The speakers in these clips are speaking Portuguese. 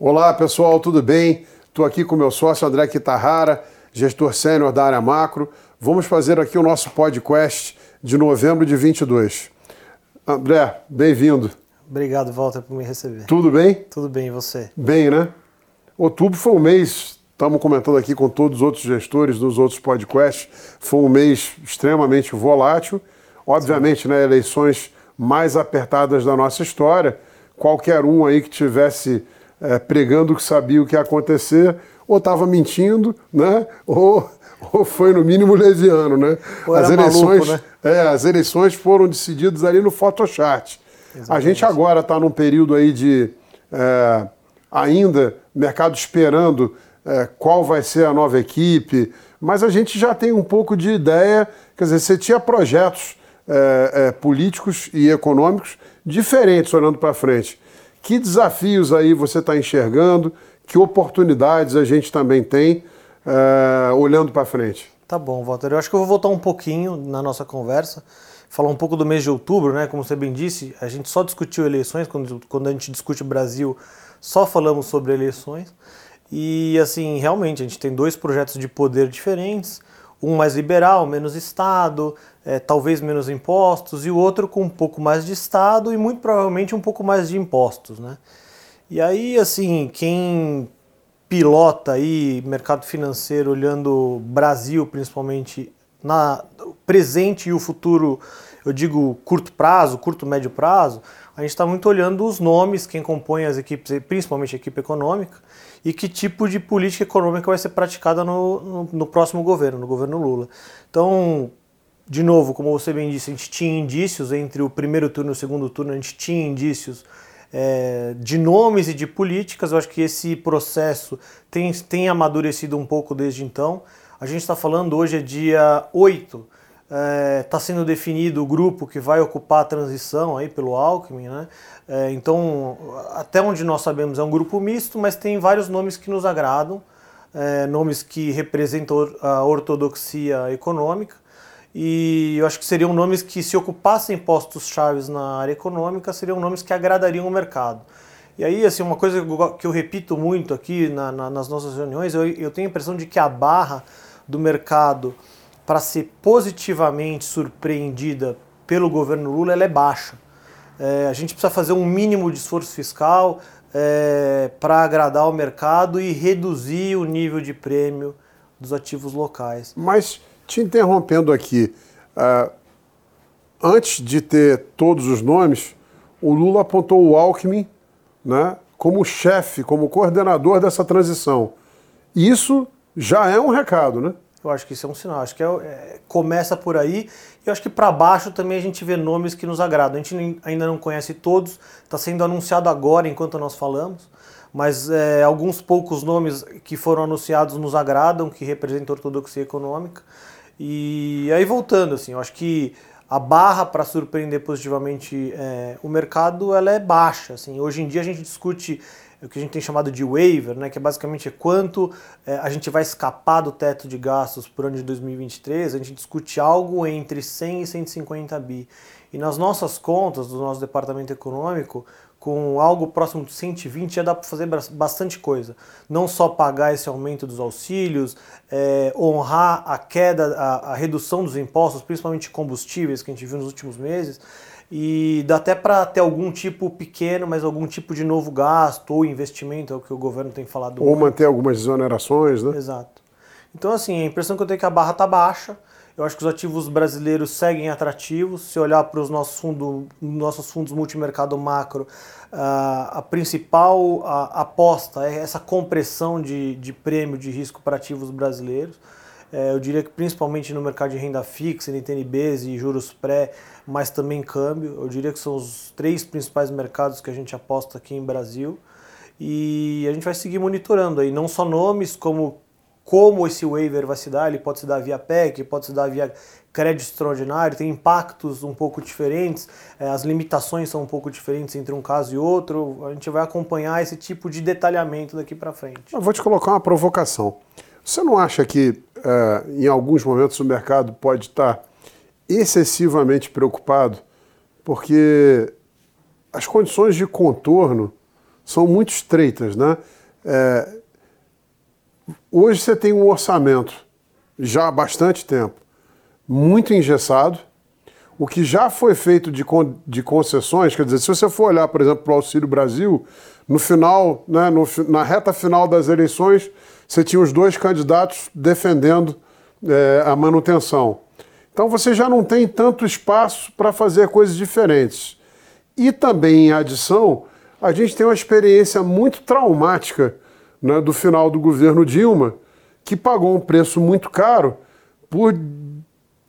Olá pessoal, tudo bem? Estou aqui com meu sócio André Kitahara, gestor sênior da área macro. Vamos fazer aqui o nosso podcast de novembro de 22. André, bem-vindo. Obrigado, Walter, por me receber. Tudo bem? Tudo bem, e você? Bem, né? Outubro foi um mês, estamos comentando aqui com todos os outros gestores dos outros podcasts, foi um mês extremamente volátil. Obviamente, né, eleições mais apertadas da nossa história. Qualquer um aí que tivesse é, pregando que sabia o que ia acontecer, ou estava mentindo, né? Ou, ou foi no mínimo leviano, né? as eleições, maluco, né? é, as eleições foram decididas ali no Photoshop. Exatamente. A gente agora está num período aí de é, ainda mercado esperando é, qual vai ser a nova equipe, mas a gente já tem um pouco de ideia. Quer dizer, você tinha projetos é, é, políticos e econômicos diferentes olhando para frente. Que desafios aí você está enxergando? Que oportunidades a gente também tem uh, olhando para frente? Tá bom, Walter. Eu acho que eu vou voltar um pouquinho na nossa conversa, falar um pouco do mês de outubro, né? Como você bem disse, a gente só discutiu eleições, quando, quando a gente discute o Brasil, só falamos sobre eleições. E assim, realmente, a gente tem dois projetos de poder diferentes, um mais liberal, menos Estado, é, talvez menos impostos, e o outro com um pouco mais de Estado e muito provavelmente um pouco mais de impostos. Né? E aí, assim, quem pilota aí mercado financeiro olhando Brasil principalmente na presente e o futuro, eu digo curto prazo, curto médio prazo, a gente está muito olhando os nomes, quem compõe as equipes, principalmente a equipe econômica, e que tipo de política econômica vai ser praticada no, no, no, próximo governo, no governo Lula. Então, de novo, como você bem disse, a gente tinha indícios entre o primeiro turno e o segundo turno, a gente tinha indícios é, de nomes e de políticas. Eu acho que esse processo tem, tem amadurecido um pouco desde então. A gente está falando hoje é dia 8, está é, tá sendo definido o grupo que vai ocupar a transição aí pelo Alckmin, né? É, então, até onde nós sabemos, é um grupo misto, mas tem vários nomes que nos agradam, é, nomes que representam a ortodoxia econômica. E eu acho que seriam nomes que, se ocupassem postos chaves na área econômica, seriam nomes que agradariam o mercado. E aí, assim, uma coisa que eu repito muito aqui na, na, nas nossas reuniões, eu, eu tenho a impressão de que a barra do mercado para ser positivamente surpreendida pelo governo Lula é baixa. É, a gente precisa fazer um mínimo de esforço fiscal é, para agradar o mercado e reduzir o nível de prêmio dos ativos locais. Mas, te interrompendo aqui, uh, antes de ter todos os nomes, o Lula apontou o Alckmin né, como chefe, como coordenador dessa transição. Isso já é um recado, né? Eu acho que isso é um sinal. Acho que é, é, começa por aí. E eu acho que para baixo também a gente vê nomes que nos agradam. A gente ainda não conhece todos, está sendo anunciado agora enquanto nós falamos. Mas é, alguns poucos nomes que foram anunciados nos agradam, que representam ortodoxia econômica. E aí voltando, assim, eu acho que a barra para surpreender positivamente é, o mercado ela é baixa. Assim. Hoje em dia a gente discute o que a gente tem chamado de waiver, né, que é basicamente é quanto é, a gente vai escapar do teto de gastos por ano de 2023, a gente discute algo entre 100 e 150 bi. E nas nossas contas do nosso departamento econômico, com algo próximo de 120 já dá para fazer bastante coisa. Não só pagar esse aumento dos auxílios, é, honrar a queda, a, a redução dos impostos, principalmente combustíveis que a gente viu nos últimos meses, e dá até para ter algum tipo pequeno, mas algum tipo de novo gasto ou investimento, é o que o governo tem falado. Ou muito. manter algumas exonerações, né? Exato. Então, assim, a impressão que eu tenho é que a barra está baixa. Eu acho que os ativos brasileiros seguem atrativos. Se olhar para os nossos, fundo, nossos fundos multimercado macro, uh, a principal aposta é essa compressão de, de prêmio de risco para ativos brasileiros. É, eu diria que principalmente no mercado de renda fixa, NTNBs e juros pré, mas também câmbio. Eu diria que são os três principais mercados que a gente aposta aqui em Brasil. E a gente vai seguir monitorando aí, não só nomes, como como esse waiver vai se dar, ele pode se dar via PEC, pode se dar via crédito extraordinário, tem impactos um pouco diferentes, é, as limitações são um pouco diferentes entre um caso e outro. A gente vai acompanhar esse tipo de detalhamento daqui para frente. Eu vou te colocar uma provocação. Você não acha que em alguns momentos o mercado pode estar excessivamente preocupado porque as condições de contorno são muito estreitas. Né? É, hoje você tem um orçamento, já há bastante tempo, muito engessado. O que já foi feito de, de concessões, quer dizer, se você for olhar, por exemplo, para o Auxílio Brasil, no final, né, no, na reta final das eleições, você tinha os dois candidatos defendendo é, a manutenção. Então você já não tem tanto espaço para fazer coisas diferentes. E também, em adição, a gente tem uma experiência muito traumática né, do final do governo Dilma, que pagou um preço muito caro por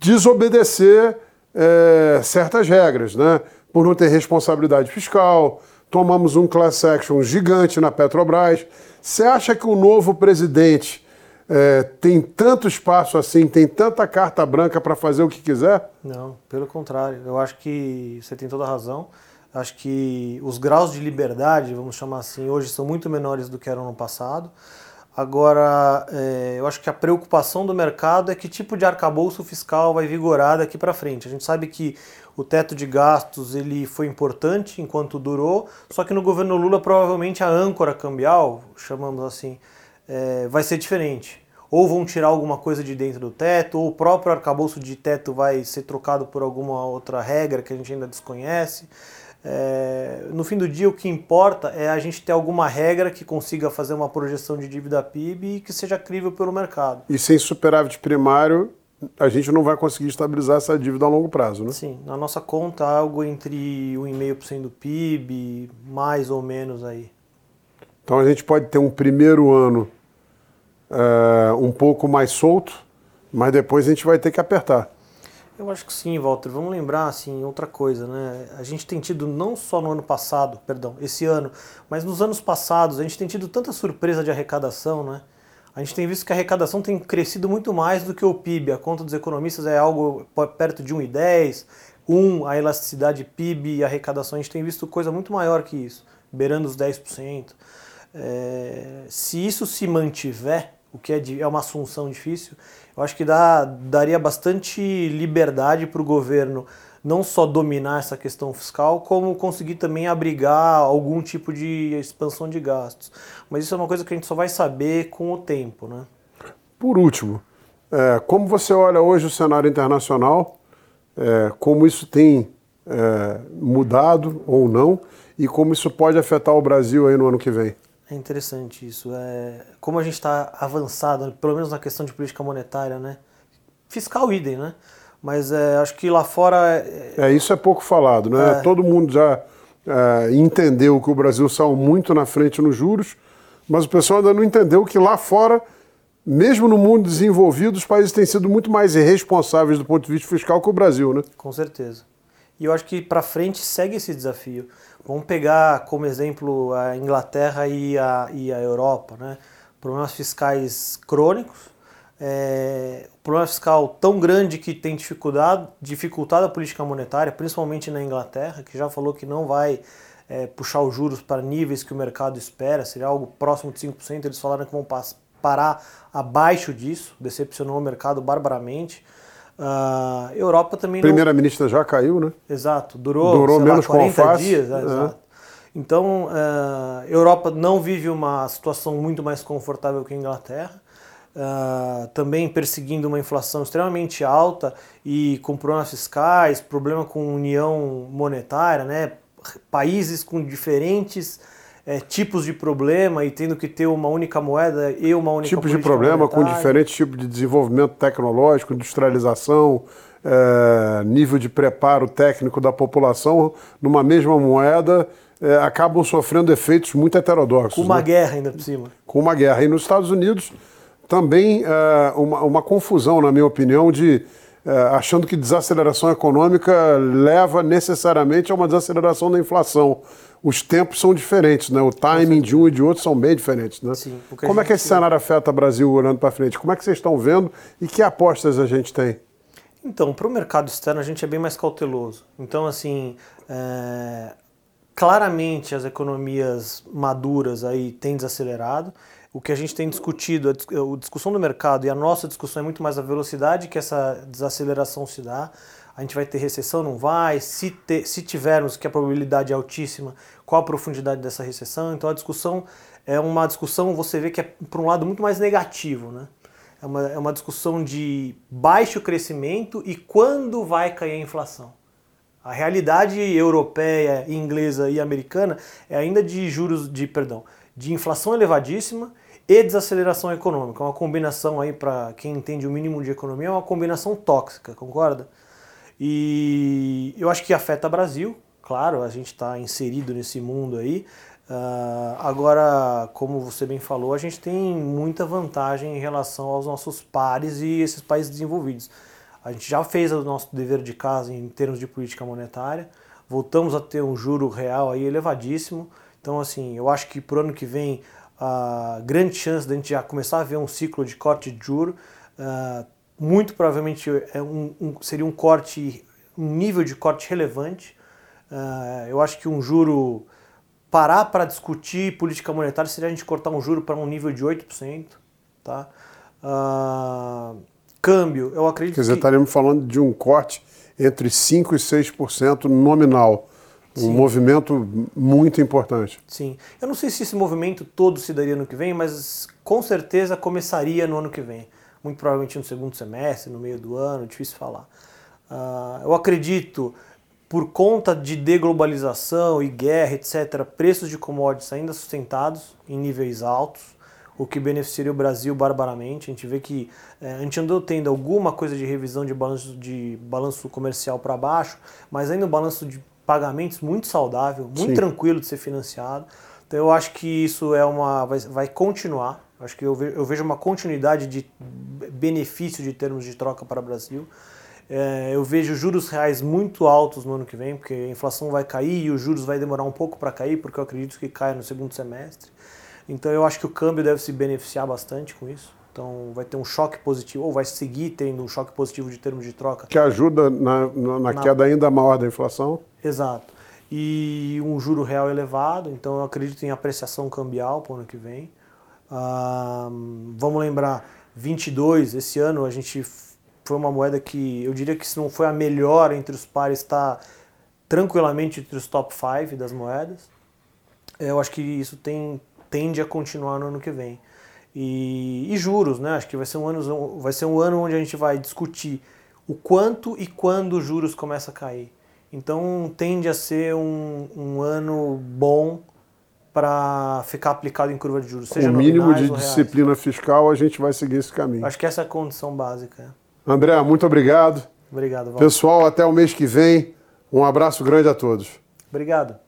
desobedecer é, certas regras, né? por não ter responsabilidade fiscal, tomamos um class action gigante na Petrobras. Você acha que o novo presidente é, tem tanto espaço assim, tem tanta carta branca para fazer o que quiser? Não, pelo contrário. Eu acho que você tem toda a razão. Acho que os graus de liberdade, vamos chamar assim, hoje são muito menores do que eram no passado. Agora, é, eu acho que a preocupação do mercado é que tipo de arcabouço fiscal vai vigorar daqui para frente. A gente sabe que o teto de gastos ele foi importante enquanto durou, só que no governo Lula provavelmente a âncora cambial, chamamos assim, é, vai ser diferente. Ou vão tirar alguma coisa de dentro do teto, ou o próprio arcabouço de teto vai ser trocado por alguma outra regra que a gente ainda desconhece. É, no fim do dia, o que importa é a gente ter alguma regra que consiga fazer uma projeção de dívida PIB e que seja crível pelo mercado. E sem superávit primário, a gente não vai conseguir estabilizar essa dívida a longo prazo, né? Sim, na nossa conta, algo entre 1,5% do PIB, mais ou menos aí. Então a gente pode ter um primeiro ano é, um pouco mais solto, mas depois a gente vai ter que apertar. Eu acho que sim, Walter. Vamos lembrar assim outra coisa, né? A gente tem tido não só no ano passado, perdão, esse ano, mas nos anos passados a gente tem tido tanta surpresa de arrecadação, né? A gente tem visto que a arrecadação tem crescido muito mais do que o PIB. A conta dos economistas é algo perto de 1,10, 1 a elasticidade PIB e arrecadação. A gente tem visto coisa muito maior que isso, beirando os 10%. É, se isso se mantiver, o que é, de, é uma assunção difícil, eu acho que dá, daria bastante liberdade para o governo não só dominar essa questão fiscal, como conseguir também abrigar algum tipo de expansão de gastos. Mas isso é uma coisa que a gente só vai saber com o tempo. Né? Por último, é, como você olha hoje o cenário internacional, é, como isso tem é, mudado ou não, e como isso pode afetar o Brasil aí no ano que vem? É interessante isso. É, como a gente está avançado, pelo menos na questão de política monetária, né? Fiscal idem, né? Mas é, acho que lá fora. É, é isso é pouco falado, né? É. Todo mundo já é, entendeu que o Brasil saiu muito na frente nos juros, mas o pessoal ainda não entendeu que lá fora, mesmo no mundo desenvolvido, os países têm sido muito mais irresponsáveis do ponto de vista fiscal que o Brasil, né? Com certeza. E eu acho que para frente segue esse desafio. Vamos pegar como exemplo a Inglaterra e a, e a Europa, né? Problemas fiscais crônicos, é, problema fiscal tão grande que tem dificuldade, dificultado a política monetária, principalmente na Inglaterra, que já falou que não vai é, puxar os juros para níveis que o mercado espera, seria algo próximo de 5%. Eles falaram que vão parar abaixo disso, decepcionou o mercado barbaramente. A uh, Europa também. Primeira-ministra já caiu, né? Exato, durou, durou menos lá, 40 com dias. É, é. Exato. Então, a uh, Europa não vive uma situação muito mais confortável que a Inglaterra. Uh, também perseguindo uma inflação extremamente alta e com problemas fiscais, problema com união monetária, né? países com diferentes é, tipos de problema e tendo que ter uma única moeda e uma única Tipos de problema monetária. com diferentes tipos de desenvolvimento tecnológico, industrialização, é, nível de preparo técnico da população numa mesma moeda. É, acabam sofrendo efeitos muito heterodoxos. Com uma né? guerra ainda por cima. Com uma guerra. E nos Estados Unidos também é, uma, uma confusão, na minha opinião, de achando que desaceleração econômica leva necessariamente a uma desaceleração da inflação os tempos são diferentes, né? O timing de um e de outro são bem diferentes, né? Sim, Como é que esse cenário afeta o Brasil olhando para frente? Como é que vocês estão vendo e que apostas a gente tem? Então, para o mercado externo a gente é bem mais cauteloso. Então, assim, é... claramente as economias maduras aí têm desacelerado. O que a gente tem discutido, a discussão do mercado e a nossa discussão é muito mais a velocidade que essa desaceleração se dá. A gente vai ter recessão? Não vai? Se, se tivermos, que a probabilidade é altíssima, qual a profundidade dessa recessão? Então a discussão é uma discussão, você vê que é por um lado muito mais negativo, né? É uma, é uma discussão de baixo crescimento e quando vai cair a inflação. A realidade europeia, inglesa e americana é ainda de juros de, perdão, de inflação elevadíssima e desaceleração econômica. Uma combinação aí para quem entende o mínimo de economia, é uma combinação tóxica, concorda? E eu acho que afeta o Brasil, claro, a gente está inserido nesse mundo aí, Uh, agora, como você bem falou, a gente tem muita vantagem em relação aos nossos pares e esses países desenvolvidos. A gente já fez o nosso dever de casa em termos de política monetária, voltamos a ter um juro real aí elevadíssimo. Então, assim, eu acho que para o ano que vem, a grande chance de a gente já começar a ver um ciclo de corte de juro. Uh, muito provavelmente é um, um, seria um corte, um nível de corte relevante. Ah, eu acho que um juro parar para discutir política monetária seria a gente cortar um juro para um nível de 8%. Tá? Uh, câmbio, eu acredito Quer dizer, que... estaríamos falando de um corte entre 5% e 6% nominal. Um Sim. movimento muito importante. Sim. Eu não sei se esse movimento todo se daria no que vem, mas com certeza começaria no ano que vem. Muito provavelmente no segundo semestre, no meio do ano, difícil falar. Uh, eu acredito por conta de deglobalização e guerra, etc., preços de commodities ainda sustentados em níveis altos, o que beneficiaria o Brasil barbaramente. A gente vê que é, a gente andou tendo alguma coisa de revisão de balanço, de balanço comercial para baixo, mas ainda um balanço de pagamentos muito saudável, muito Sim. tranquilo de ser financiado. Então eu acho que isso é uma vai, vai continuar. Acho que eu vejo, eu vejo uma continuidade de benefício de termos de troca para o Brasil. É, eu vejo juros reais muito altos no ano que vem, porque a inflação vai cair e os juros vai demorar um pouco para cair, porque eu acredito que caia no segundo semestre. Então eu acho que o câmbio deve se beneficiar bastante com isso. Então vai ter um choque positivo, ou vai seguir tendo um choque positivo de termos de troca. Que ajuda na, na, na, queda ainda maior da inflação. Exato. E um juro real elevado, então eu acredito em apreciação cambial para o ano que vem. Ah, vamos lembrar, 22, esse ano a gente foi uma moeda que eu diria que se não foi a melhor entre os pares, está tranquilamente entre os top 5 das moedas. Eu acho que isso tem, tende a continuar no ano que vem. E, e, juros, né? Acho que vai ser, um ano, vai ser um ano onde a gente vai discutir o quanto e quando os juros começam a cair. Então tende a ser um, um ano bom para ficar aplicado em curva de juros. Com o mínimo de disciplina fiscal, a gente vai seguir esse caminho. Acho que essa é a condição básica. André, muito obrigado. Obrigado. Pessoal, até o mês que vem. Um abraço grande a todos. Obrigado.